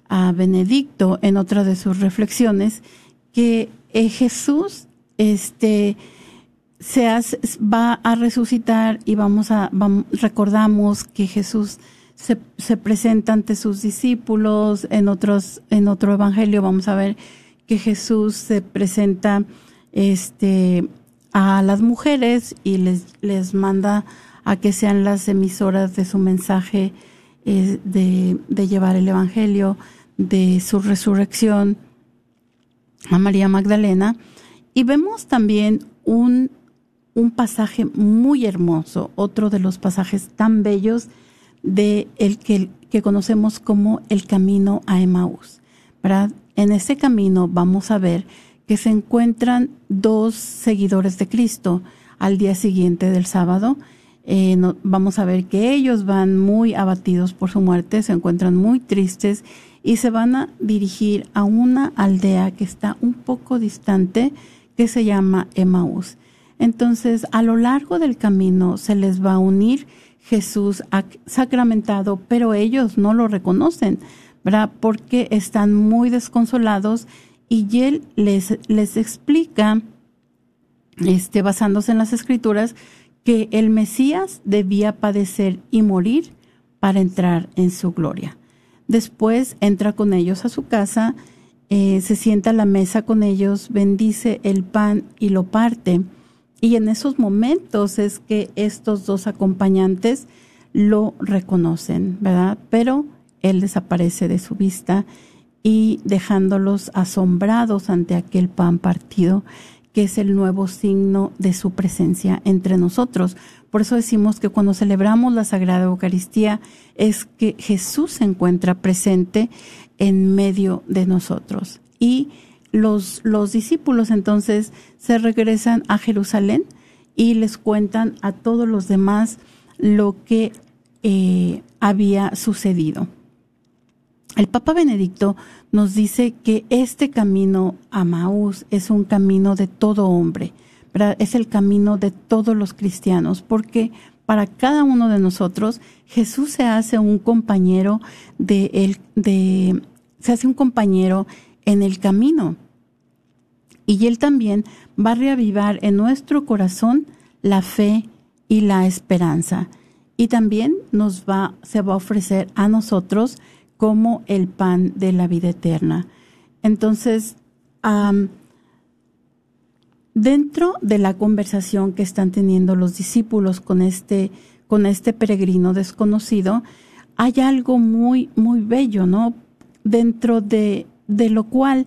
D: a Benedicto en otra de sus reflexiones, que eh, Jesús este, se va a resucitar y vamos a, recordamos que Jesús se, se, presenta ante sus discípulos, en otros, en otro evangelio. Vamos a ver que Jesús se presenta este, a las mujeres y les, les manda a que sean las emisoras de su mensaje eh, de, de, llevar el Evangelio, de su resurrección a María Magdalena. Y vemos también un, un pasaje muy hermoso, otro de los pasajes tan bellos de el que, que conocemos como el camino a Emaús. ¿verdad? En ese camino vamos a ver que se encuentran dos seguidores de Cristo al día siguiente del sábado. Eh, vamos a ver que ellos van muy abatidos por su muerte, se encuentran muy tristes y se van a dirigir a una aldea que está un poco distante que se llama Emaús. Entonces, a lo largo del camino se les va a unir Jesús sacramentado, pero ellos no lo reconocen, ¿verdad? Porque están muy desconsolados y él les, les explica, este, basándose en las escrituras, que el Mesías debía padecer y morir para entrar en su gloria. Después entra con ellos a su casa, eh, se sienta a la mesa con ellos, bendice el pan y lo parte. Y en esos momentos es que estos dos acompañantes lo reconocen, ¿verdad? Pero él desaparece de su vista y dejándolos asombrados ante aquel pan partido, que es el nuevo signo de su presencia entre nosotros. Por eso decimos que cuando celebramos la Sagrada Eucaristía es que Jesús se encuentra presente en medio de nosotros. Y los, los discípulos entonces se regresan a Jerusalén y les cuentan a todos los demás lo que eh, había sucedido. El Papa Benedicto nos dice que este camino a Maús es un camino de todo hombre, es el camino de todos los cristianos, porque para cada uno de nosotros Jesús se hace un compañero de el, de se hace un compañero en el camino. Y él también va a reavivar en nuestro corazón la fe y la esperanza. Y también nos va se va a ofrecer a nosotros como el pan de la vida eterna. Entonces, dentro de la conversación que están teniendo los discípulos con este, con este peregrino desconocido, hay algo muy, muy bello, ¿no? Dentro de, de lo cual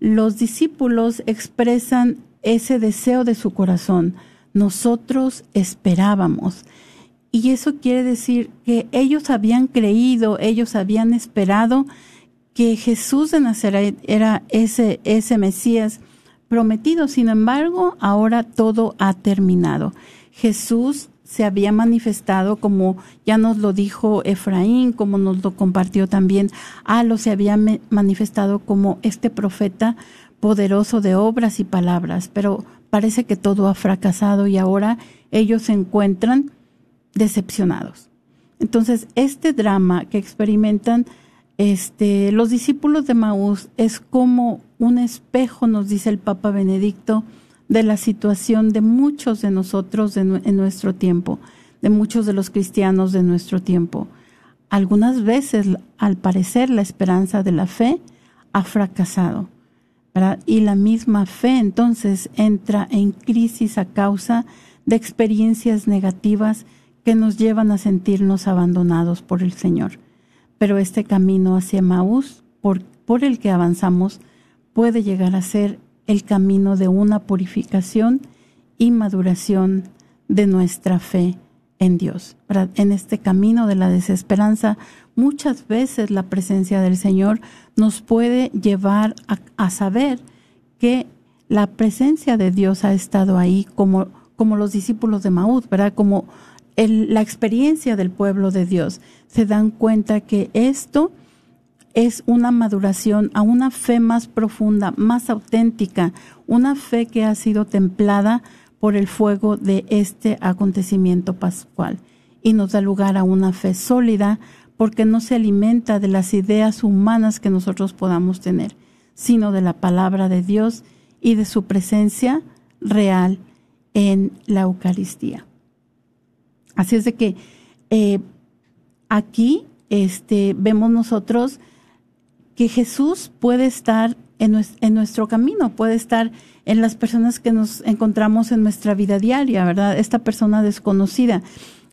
D: los discípulos expresan ese deseo de su corazón. Nosotros esperábamos. Y eso quiere decir que ellos habían creído, ellos habían esperado que Jesús de Nazaret era ese, ese Mesías prometido. Sin embargo, ahora todo ha terminado. Jesús se había manifestado como ya nos lo dijo Efraín, como nos lo compartió también Alo, se había manifestado como este profeta poderoso de obras y palabras, pero parece que todo ha fracasado y ahora ellos se encuentran decepcionados. Entonces, este drama que experimentan este, los discípulos de Maús es como un espejo, nos dice el Papa Benedicto, de la situación de muchos de nosotros en nuestro tiempo, de muchos de los cristianos de nuestro tiempo. Algunas veces, al parecer, la esperanza de la fe ha fracasado. Y la misma fe entonces entra en crisis a causa de experiencias negativas que nos llevan a sentirnos abandonados por el Señor. Pero este camino hacia Maús, por, por el que avanzamos, puede llegar a ser el camino de una purificación y maduración de nuestra fe en Dios. En este camino de la desesperanza, muchas veces la presencia del Señor nos puede llevar a, a saber que la presencia de Dios ha estado ahí como, como los discípulos de Maús, ¿verdad? Como la experiencia del pueblo de Dios, se dan cuenta que esto es una maduración a una fe más profunda, más auténtica, una fe que ha sido templada por el fuego de este acontecimiento pascual y nos da lugar a una fe sólida porque no se alimenta de las ideas humanas que nosotros podamos tener, sino de la palabra de Dios y de su presencia real en la Eucaristía. Así es de que eh, aquí este, vemos nosotros que Jesús puede estar en, nuestro camino, puede estar en las personas que nos encontramos en nuestra vida diaria, ¿verdad? Esta persona desconocida.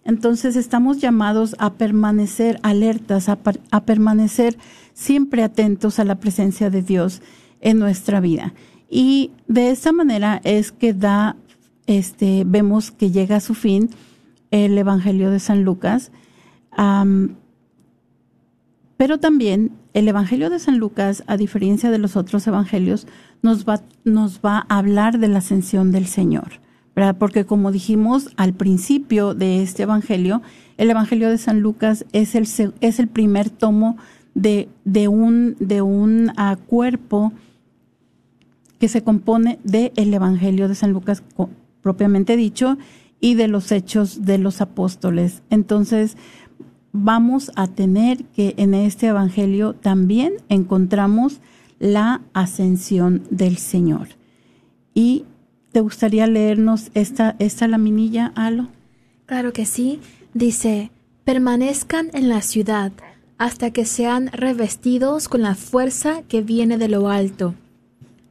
D: Entonces estamos llamados a permanecer alertas, a, a permanecer siempre atentos a la presencia de Dios en nuestra vida. Y de esta manera es que da, este, vemos que llega a su fin el Evangelio de San Lucas. pero también el Evangelio de San Lucas, a diferencia de los otros evangelios, nos va, nos va a hablar de la ascensión del Señor. ¿verdad? Porque como dijimos al principio de este Evangelio, el Evangelio de San Lucas es el, es el primer tomo de, de un, de un uh, cuerpo que se compone del el Evangelio de San Lucas propiamente dicho y de los hechos de los apóstoles. Entonces, vamos a tener que en este Evangelio también encontramos la ascensión del Señor. Y ¿Te gustaría leernos esta, esta laminilla, Alo?
E: Claro que sí. Dice, permanezcan en la ciudad hasta que sean revestidos con la fuerza que viene de lo alto.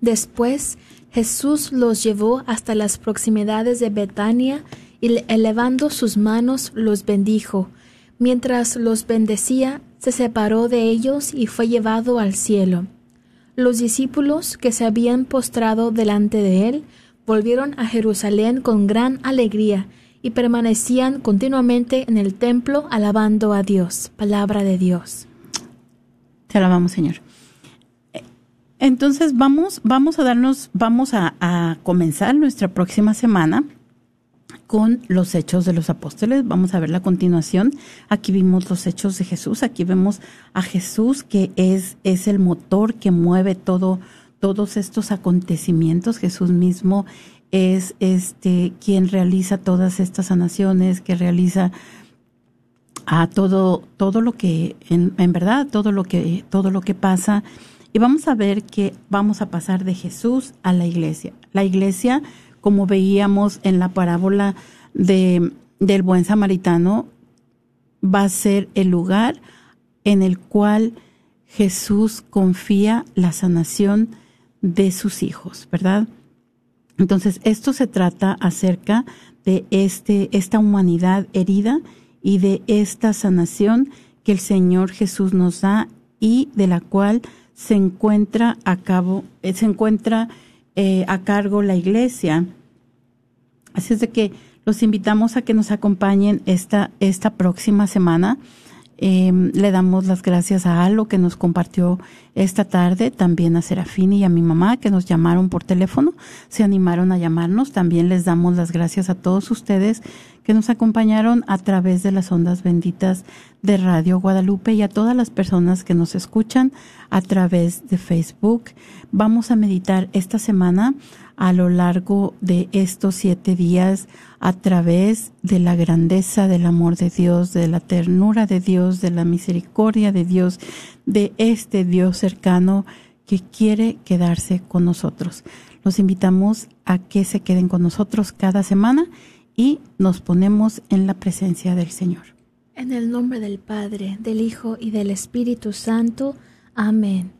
E: Después Jesús los llevó hasta las proximidades de Betania y elevando sus manos los bendijo. Mientras los bendecía, se separó de ellos y fue llevado al cielo. Los discípulos que se habían postrado delante de él volvieron a Jerusalén con gran alegría y permanecían continuamente en el templo alabando a Dios. Palabra de Dios.
D: Te alabamos, Señor. Entonces vamos, vamos a darnos, vamos a, comenzar nuestra próxima semana con los hechos de los apóstoles. Vamos a ver la continuación. Aquí vimos los hechos de Jesús. Aquí vemos a Jesús que es, es el motor que mueve todo, todos estos acontecimientos. Jesús mismo es este quien realiza todas estas sanaciones, que realiza a todo todo lo que en, en, verdad todo lo que todo lo que pasa y vamos a ver que vamos a pasar de Jesús a la iglesia. La iglesia, como veíamos en la parábola de del buen samaritano, va a ser el lugar en el cual Jesús confía la sanación de sus hijos, ¿verdad? Entonces, esto se trata acerca de este, esta humanidad herida y de esta sanación que el Señor Jesús nos da y de la cual se encuentra a cabo, eh, se encuentra eh, a cargo la iglesia. Así es de que los invitamos a que nos acompañen esta, esta próxima semana Em, le damos las gracias a Alo que nos compartió esta tarde, también a Serafini y a mi mamá que nos llamaron por teléfono, se animaron a llamarnos. También les damos las gracias a todos ustedes que nos acompañaron a través de las ondas benditas de Radio Guadalupe y a todas las personas que nos escuchan a través de Facebook. Vamos a meditar esta semana a lo largo de estos siete días a través de la grandeza del amor de Dios, de la ternura de Dios, de la misericordia de Dios, de este Dios cercano que quiere quedarse con nosotros. Los invitamos a que se queden con nosotros cada semana y nos ponemos en la presencia del Señor.
E: En el nombre del Padre, del Hijo y del Espíritu Santo. Amén.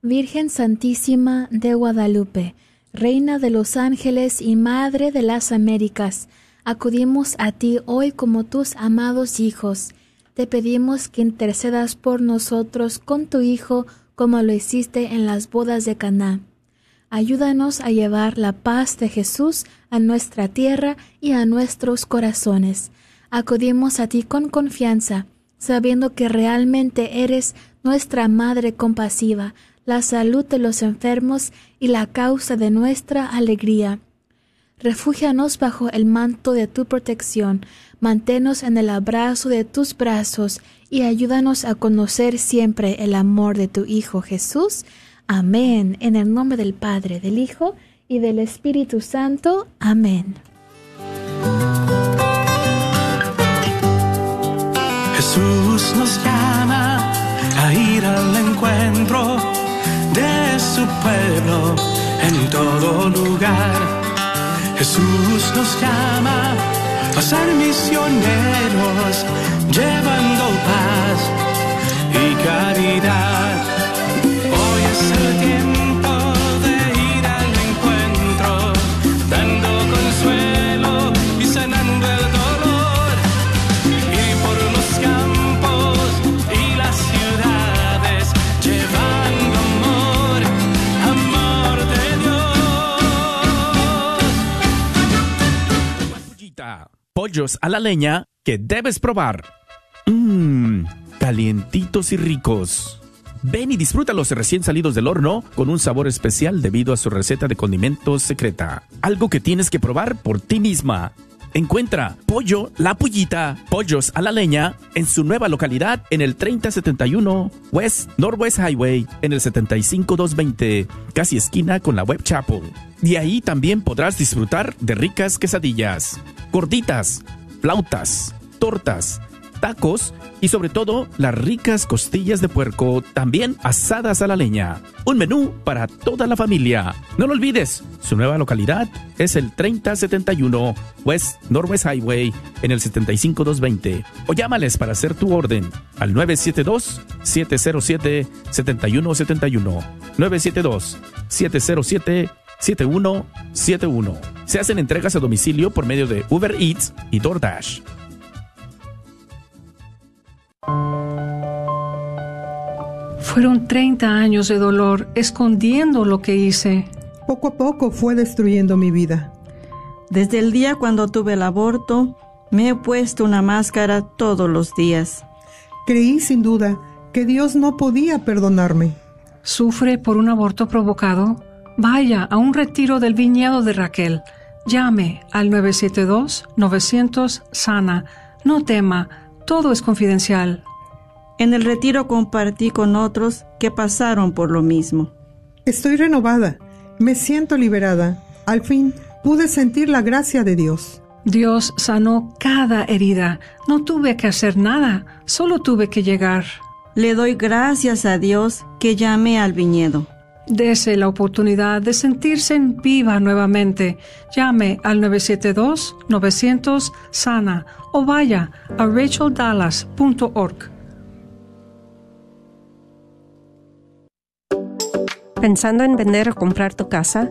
E: Virgen Santísima de Guadalupe, Reina de los ángeles y Madre de las Américas, acudimos a ti hoy como tus amados hijos. Te pedimos que intercedas por nosotros con tu Hijo como lo hiciste en las bodas de Caná. Ayúdanos a llevar la paz de Jesús a nuestra tierra y a nuestros corazones. Acudimos a ti con confianza, sabiendo que realmente eres nuestra Madre compasiva, la salud de los enfermos y la causa de nuestra alegría. Refúgianos bajo el manto de tu protección, Manténnos en el abrazo de tus brazos y ayúdanos a conocer siempre el amor de tu Hijo Jesús. Amén. En el nombre del Padre, del Hijo y del Espíritu Santo. Amén.
C: Jesús nos llama a ir al encuentro de su pueblo en todo lugar. Jesús nos llama a ser misioneros, llevando paz y caridad.
A: Pollos a la leña que debes probar. Mmm, calientitos y ricos. Ven y disfrútalos recién salidos del horno con un sabor especial debido a su receta de condimentos secreta. Algo que tienes que probar por ti misma. Encuentra Pollo La Pullita, Pollos a la Leña, en su nueva localidad en el 3071 West Northwest Highway, en el 75220, casi esquina con la Web Chapel. Y ahí también podrás disfrutar de ricas quesadillas, gorditas, flautas, tortas, tacos y sobre todo las ricas costillas de puerco, también asadas a la leña. Un menú para toda la familia. No lo olvides, su nueva localidad es el 3071 West Northwest Highway en el 75220 o llámales para hacer tu orden al 972-707-7171. 972-707-7171. Se hacen entregas a domicilio por medio de Uber Eats y DoorDash.
H: Fueron 30 años de dolor escondiendo lo que hice.
I: Poco a poco fue destruyendo mi vida.
J: Desde el día cuando tuve el aborto, me he puesto una máscara todos los días.
I: Creí sin duda que Dios no podía perdonarme.
H: ¿Sufre por un aborto provocado? Vaya a un retiro del viñedo de Raquel. Llame al 972-900-SANA. No tema, todo es confidencial.
J: En el retiro compartí con otros que pasaron por lo mismo.
I: Estoy renovada, me siento liberada. Al fin pude sentir la gracia de Dios.
H: Dios sanó cada herida. No tuve que hacer nada, solo tuve que llegar.
J: Le doy gracias a Dios que llamé al viñedo.
H: Dese la oportunidad de sentirse en viva nuevamente. Llame al 972-900-SANA o vaya a racheldallas.org.
K: ¿Pensando en vender o comprar tu casa?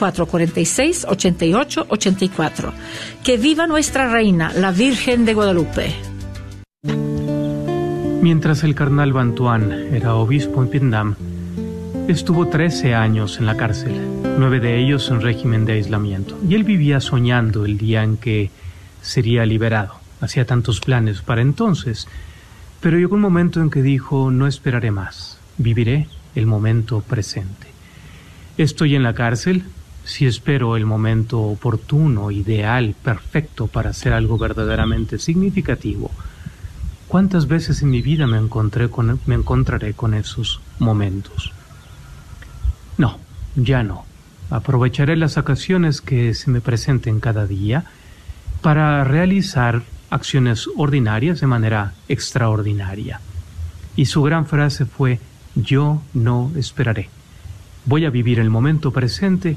L: 446-8884. Que viva nuestra reina, la Virgen de Guadalupe.
M: Mientras el carnal Bantuan era obispo en Vietnam, estuvo 13 años en la cárcel, nueve de ellos en régimen de aislamiento, y él vivía soñando el día en que sería liberado. Hacía tantos planes para entonces, pero llegó un momento en que dijo, no esperaré más, viviré el momento presente. Estoy en la cárcel, si espero el momento oportuno, ideal, perfecto para hacer algo verdaderamente significativo, ¿cuántas veces en mi vida me, encontré con, me encontraré con esos momentos? No, ya no. Aprovecharé las ocasiones que se me presenten cada día para realizar acciones ordinarias de manera extraordinaria. Y su gran frase fue, Yo no esperaré. Voy a vivir el momento presente